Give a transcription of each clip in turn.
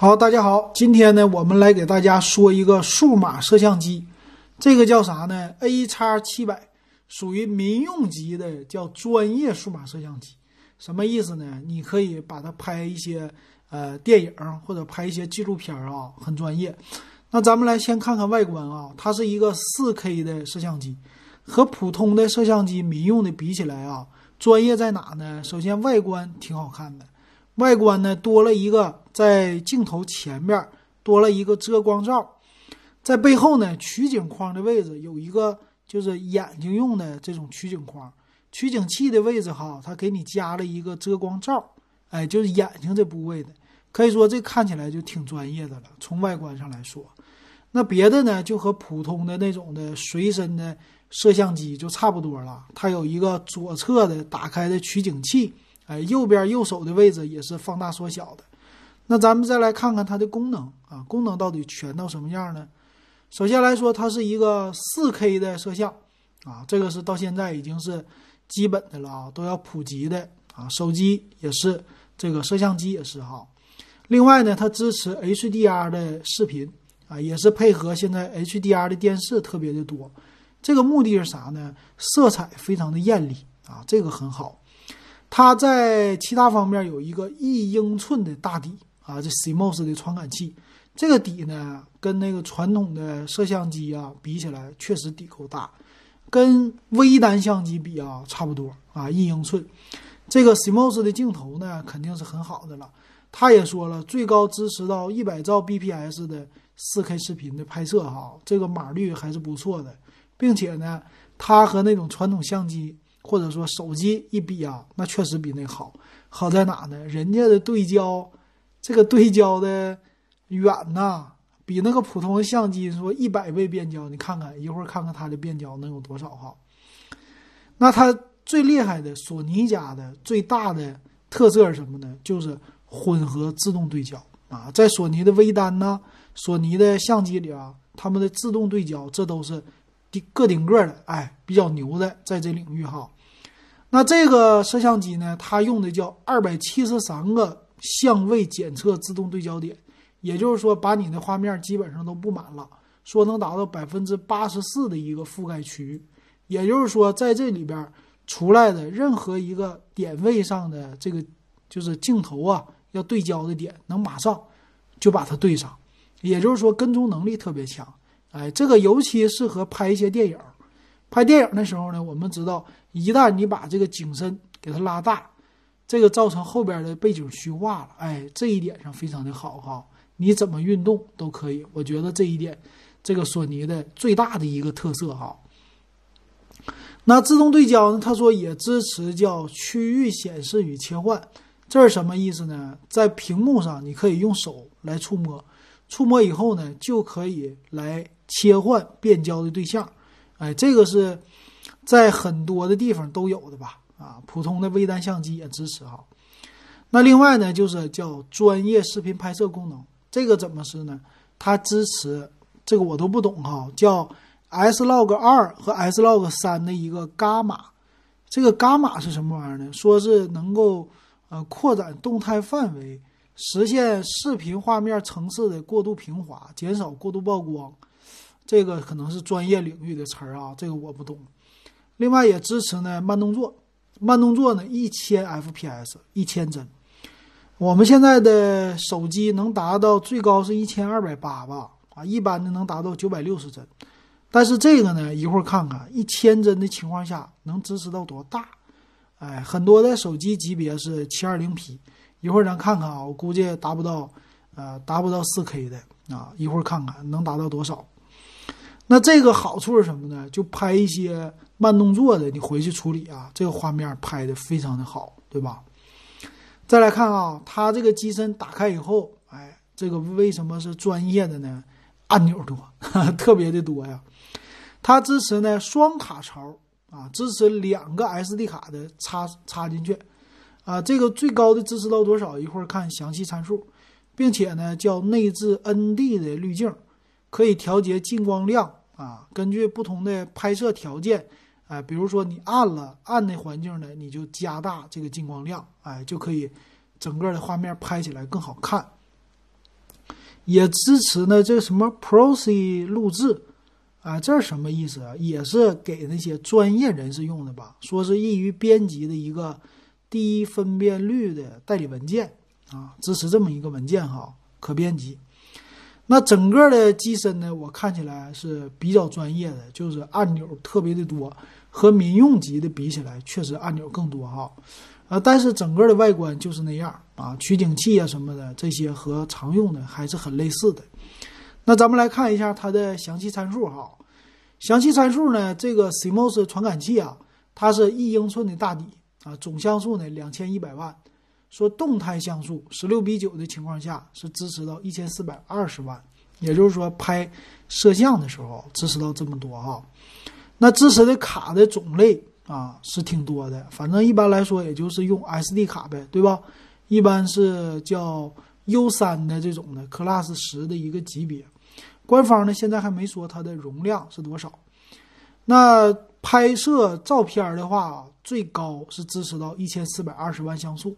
好，大家好，今天呢，我们来给大家说一个数码摄像机，这个叫啥呢？A 叉七百，属于民用级的，叫专业数码摄像机。什么意思呢？你可以把它拍一些呃电影或者拍一些纪录片啊，很专业。那咱们来先看看外观啊，它是一个四 K 的摄像机，和普通的摄像机民用的比起来啊，专业在哪呢？首先外观挺好看的。外观呢多了一个在镜头前面多了一个遮光罩，在背后呢取景框的位置有一个就是眼睛用的这种取景框，取景器的位置哈，它给你加了一个遮光罩，哎，就是眼睛这部位的，可以说这看起来就挺专业的了。从外观上来说，那别的呢就和普通的那种的随身的摄像机就差不多了，它有一个左侧的打开的取景器。哎，右边右手的位置也是放大缩小的。那咱们再来看看它的功能啊，功能到底全到什么样呢？首先来说，它是一个 4K 的摄像啊，这个是到现在已经是基本的了啊，都要普及的啊。手机也是，这个摄像机也是哈。另外呢，它支持 HDR 的视频啊，也是配合现在 HDR 的电视特别的多。这个目的是啥呢？色彩非常的艳丽啊，这个很好。它在其他方面有一个一英寸的大底啊，这 CMOS 的传感器，这个底呢跟那个传统的摄像机啊比起来，确实底够大，跟微单相机比啊差不多啊，一英寸。这个 CMOS 的镜头呢肯定是很好的了。他也说了，最高支持到一百兆 bps 的 4K 视频的拍摄哈，这个码率还是不错的，并且呢，它和那种传统相机。或者说手机一比啊，那确实比那好。好在哪呢？人家的对焦，这个对焦的远呐，比那个普通的相机说一百倍变焦，你看看一会儿看看它的变焦能有多少哈。那它最厉害的索尼家的最大的特色是什么呢？就是混合自动对焦啊，在索尼的微单呢，索尼的相机里啊，他们的自动对焦这都是。顶个顶个的，哎，比较牛的，在这领域哈。那这个摄像机呢，它用的叫二百七十三个相位检测自动对焦点，也就是说，把你的画面基本上都布满了，说能达到百分之八十四的一个覆盖区域。也就是说，在这里边出来的任何一个点位上的这个就是镜头啊要对焦的点，能马上就把它对上。也就是说，跟踪能力特别强。哎，这个尤其适合拍一些电影。拍电影的时候呢，我们知道，一旦你把这个景深给它拉大，这个造成后边的背景虚化了。哎，这一点上非常的好哈。你怎么运动都可以。我觉得这一点，这个索尼的最大的一个特色哈。那自动对焦呢？他说也支持叫区域显示与切换，这是什么意思呢？在屏幕上你可以用手来触摸，触摸以后呢，就可以来。切换变焦的对象，哎，这个是在很多的地方都有的吧？啊，普通的微单相机也支持哈。那另外呢，就是叫专业视频拍摄功能，这个怎么是呢？它支持这个我都不懂哈，叫 S Log 二和 S Log 三的一个伽马。这个伽马是什么玩意儿呢？说是能够呃扩展动态范围，实现视频画面层次的过度平滑，减少过度曝光。这个可能是专业领域的词儿啊，这个我不懂。另外也支持呢慢动作，慢动作呢一千 FPS 一千帧。我们现在的手机能达到最高是一千二百八吧？啊，一般的能达到九百六十帧。但是这个呢，一会儿看看一千帧的情况下能支持到多大？哎，很多的手机级别是七二零 P，一会儿咱看看啊，我估计达不到，呃，达不到四 K 的啊，一会儿看看能达到多少。那这个好处是什么呢？就拍一些慢动作的，你回去处理啊，这个画面拍的非常的好，对吧？再来看啊，它这个机身打开以后，哎，这个为什么是专业的呢？按钮多，特别的多呀。它支持呢双卡槽啊，支持两个 SD 卡的插插进去啊。这个最高的支持到多少？一会儿看详细参数，并且呢叫内置 ND 的滤镜，可以调节进光量。啊，根据不同的拍摄条件，哎，比如说你暗了暗的环境呢，你就加大这个进光量，哎，就可以整个的画面拍起来更好看。也支持呢这什么 ProC 录制，啊，这是什么意思啊？也是给那些专业人士用的吧？说是易于编辑的一个低分辨率的代理文件啊，支持这么一个文件哈，可编辑。那整个的机身呢，我看起来是比较专业的，就是按钮特别的多，和民用级的比起来，确实按钮更多哈。啊，但是整个的外观就是那样啊，取景器啊什么的这些和常用的还是很类似的。那咱们来看一下它的详细参数哈。详细参数呢，这个 CMOS 传感器啊，它是一英寸的大底啊，总像素呢两千一百万。说动态像素十六比九的情况下是支持到一千四百二十万，也就是说拍摄像的时候支持到这么多哈。那支持的卡的种类啊是挺多的，反正一般来说也就是用 SD 卡呗，对吧？一般是叫 U 三的这种的 Class 十的一个级别。官方呢现在还没说它的容量是多少。那拍摄照片的话，最高是支持到一千四百二十万像素。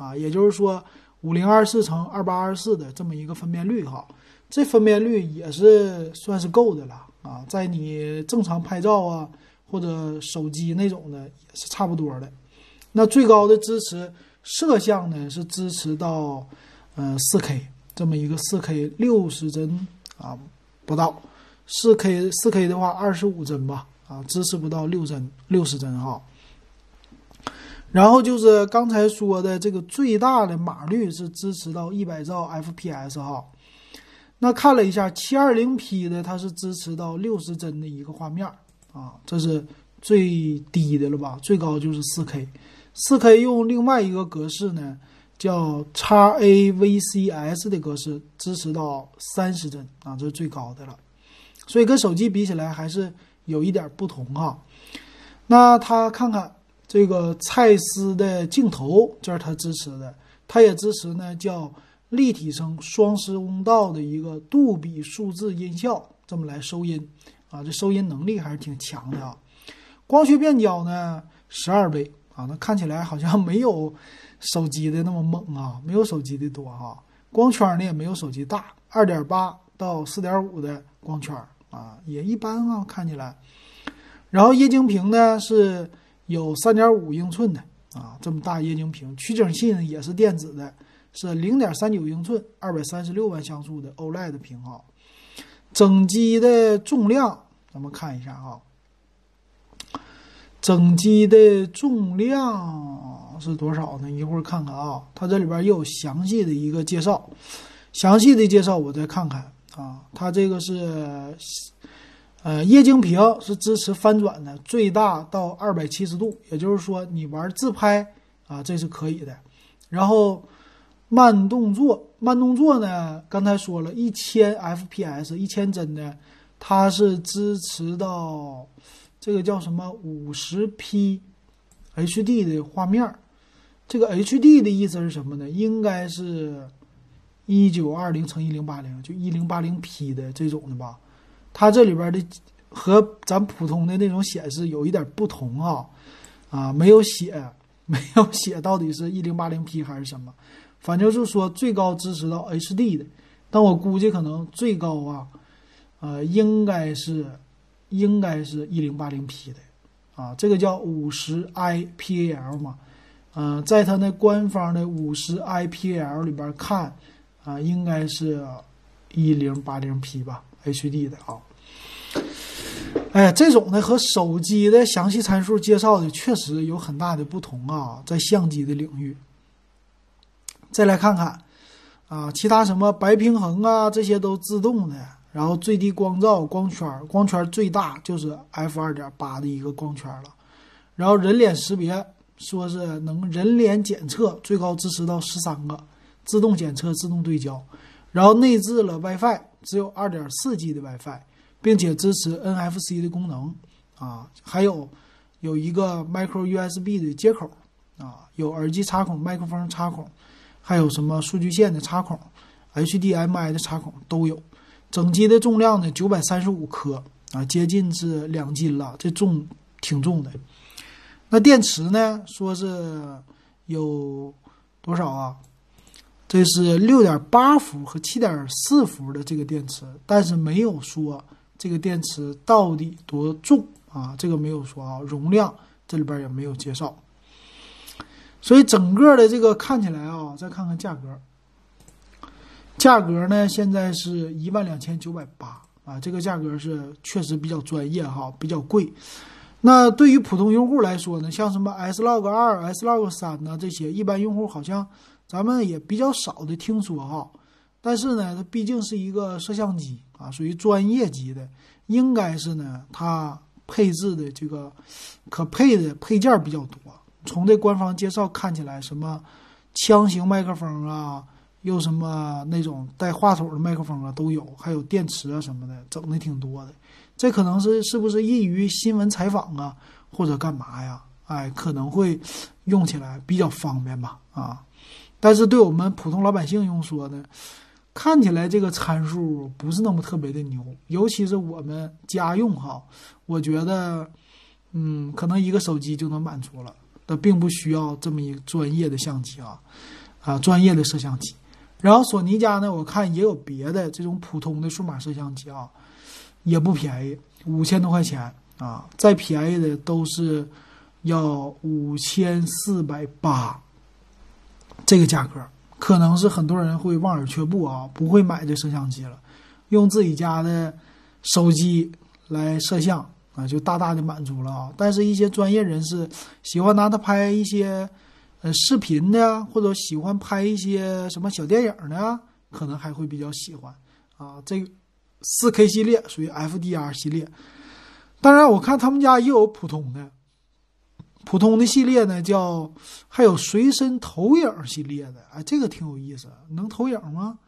啊，也就是说，五零二四乘二八二四的这么一个分辨率哈，这分辨率也是算是够的了啊，在你正常拍照啊或者手机那种的也是差不多的。那最高的支持摄像呢是支持到嗯四 K 这么一个四 K 六十帧啊不到，四 K 四 K 的话二十五帧吧啊支持不到六帧六十帧哈。然后就是刚才说的这个最大的码率是支持到一百兆 FPS 哈，那看了一下七二零 P 的它是支持到六十帧的一个画面啊，这是最低的了吧？最高就是四 K，四 K 用另外一个格式呢，叫 x AVCS 的格式支持到三十帧啊，这是最高的了，所以跟手机比起来还是有一点不同哈。那他看看。这个蔡司的镜头，这是它支持的，它也支持呢，叫立体声双声道的一个杜比数字音效，这么来收音啊，这收音能力还是挺强的啊。光学变焦呢，十二倍啊，那看起来好像没有手机的那么猛啊，没有手机的多哈。光圈呢也没有手机大，二点八到四点五的光圈啊，也一般啊，看起来。然后液晶屏呢是。有三点五英寸的啊，这么大液晶屏，取景器呢也是电子的，是零点三九英寸，二百三十六万像素的 OLED 屏啊。整机的重量，咱们看一下啊，整机的重量是多少呢？一会儿看看啊，它这里边也有详细的一个介绍，详细的介绍我再看看啊，它这个是。呃，液晶屏是支持翻转的，最大到二百七十度，也就是说你玩自拍啊，这是可以的。然后慢动作，慢动作呢，刚才说了一千 FPS，一千帧的，它是支持到这个叫什么五十 P HD 的画面。这个 HD 的意思是什么呢？应该是一九二零乘一零八零，就一零八零 P 的这种的吧。它这里边的和咱普通的那种显示有一点不同啊，啊，没有写，没有写到底是一零八零 P 还是什么，反正就是说最高支持到 HD 的，但我估计可能最高啊，呃，应该是应该是一零八零 P 的，啊，这个叫五十 IPL 嘛，嗯，在它那官方的五十 IPL 里边看，啊，应该是一零八零 P 吧。HD 的啊，哎，这种的和手机的详细参数介绍的确实有很大的不同啊，在相机的领域。再来看看啊，其他什么白平衡啊，这些都自动的。然后最低光照光圈，光圈最大就是 f 二点八的一个光圈了。然后人脸识别，说是能人脸检测，最高支持到十三个，自动检测，自动对焦。然后内置了 WiFi。只有二点四 G 的 WiFi，并且支持 NFC 的功能啊，还有有一个 Micro USB 的接口啊，有耳机插孔、麦克风插孔，还有什么数据线的插孔、HDMI 的插孔都有。整机的重量呢，九百三十五克啊，接近是两斤了，这重挺重的。那电池呢，说是有多少啊？这是六点八伏和七点四伏的这个电池，但是没有说这个电池到底多重啊，这个没有说啊，容量这里边也没有介绍。所以整个的这个看起来啊，再看看价格，价格呢现在是一万两千九百八啊，这个价格是确实比较专业哈，比较贵。那对于普通用户来说呢，像什么 S Log 二、S Log 三呢这些，一般用户好像。咱们也比较少的听说哈，但是呢，它毕竟是一个摄像机啊，属于专业级的，应该是呢，它配置的这个可配的配件比较多。从这官方介绍看起来，什么枪型麦克风啊，又什么那种带话筒的麦克风啊都有，还有电池啊什么的，整的挺多的。这可能是是不是易于新闻采访啊，或者干嘛呀？哎，可能会用起来比较方便吧？啊。但是对我们普通老百姓用说呢，看起来这个参数不是那么特别的牛，尤其是我们家用哈，我觉得，嗯，可能一个手机就能满足了，那并不需要这么一个专业的相机啊，啊，专业的摄像机。然后索尼家呢，我看也有别的这种普通的数码摄像机啊，也不便宜，五千多块钱啊，再便宜的都是要五千四百八。这个价格可能是很多人会望而却步啊，不会买这摄像机了，用自己家的手机来摄像啊，就大大的满足了啊。但是，一些专业人士喜欢拿它拍一些呃视频的，或者喜欢拍一些什么小电影的，可能还会比较喜欢啊。这四 K 系列属于 FDR 系列，当然，我看他们家也有普通的。普通的系列呢，叫还有随身投影系列的，哎，这个挺有意思，能投影吗？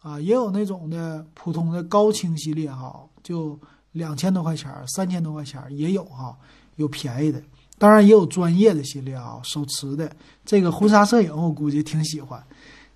啊，也有那种的普通的高清系列哈，就两千多块钱、三千多块钱也有哈，有便宜的，当然也有专业的系列啊，手持的。这个婚纱摄影我估计挺喜欢。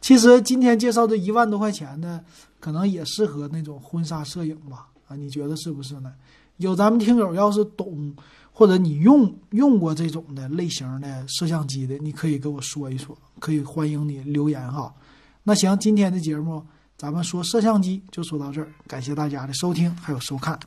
其实今天介绍这一万多块钱的，可能也适合那种婚纱摄影吧？啊，你觉得是不是呢？有咱们听友要是懂。或者你用用过这种的类型的摄像机的，你可以给我说一说，可以欢迎你留言哈。那行，今天的节目咱们说摄像机就说到这儿，感谢大家的收听还有收看。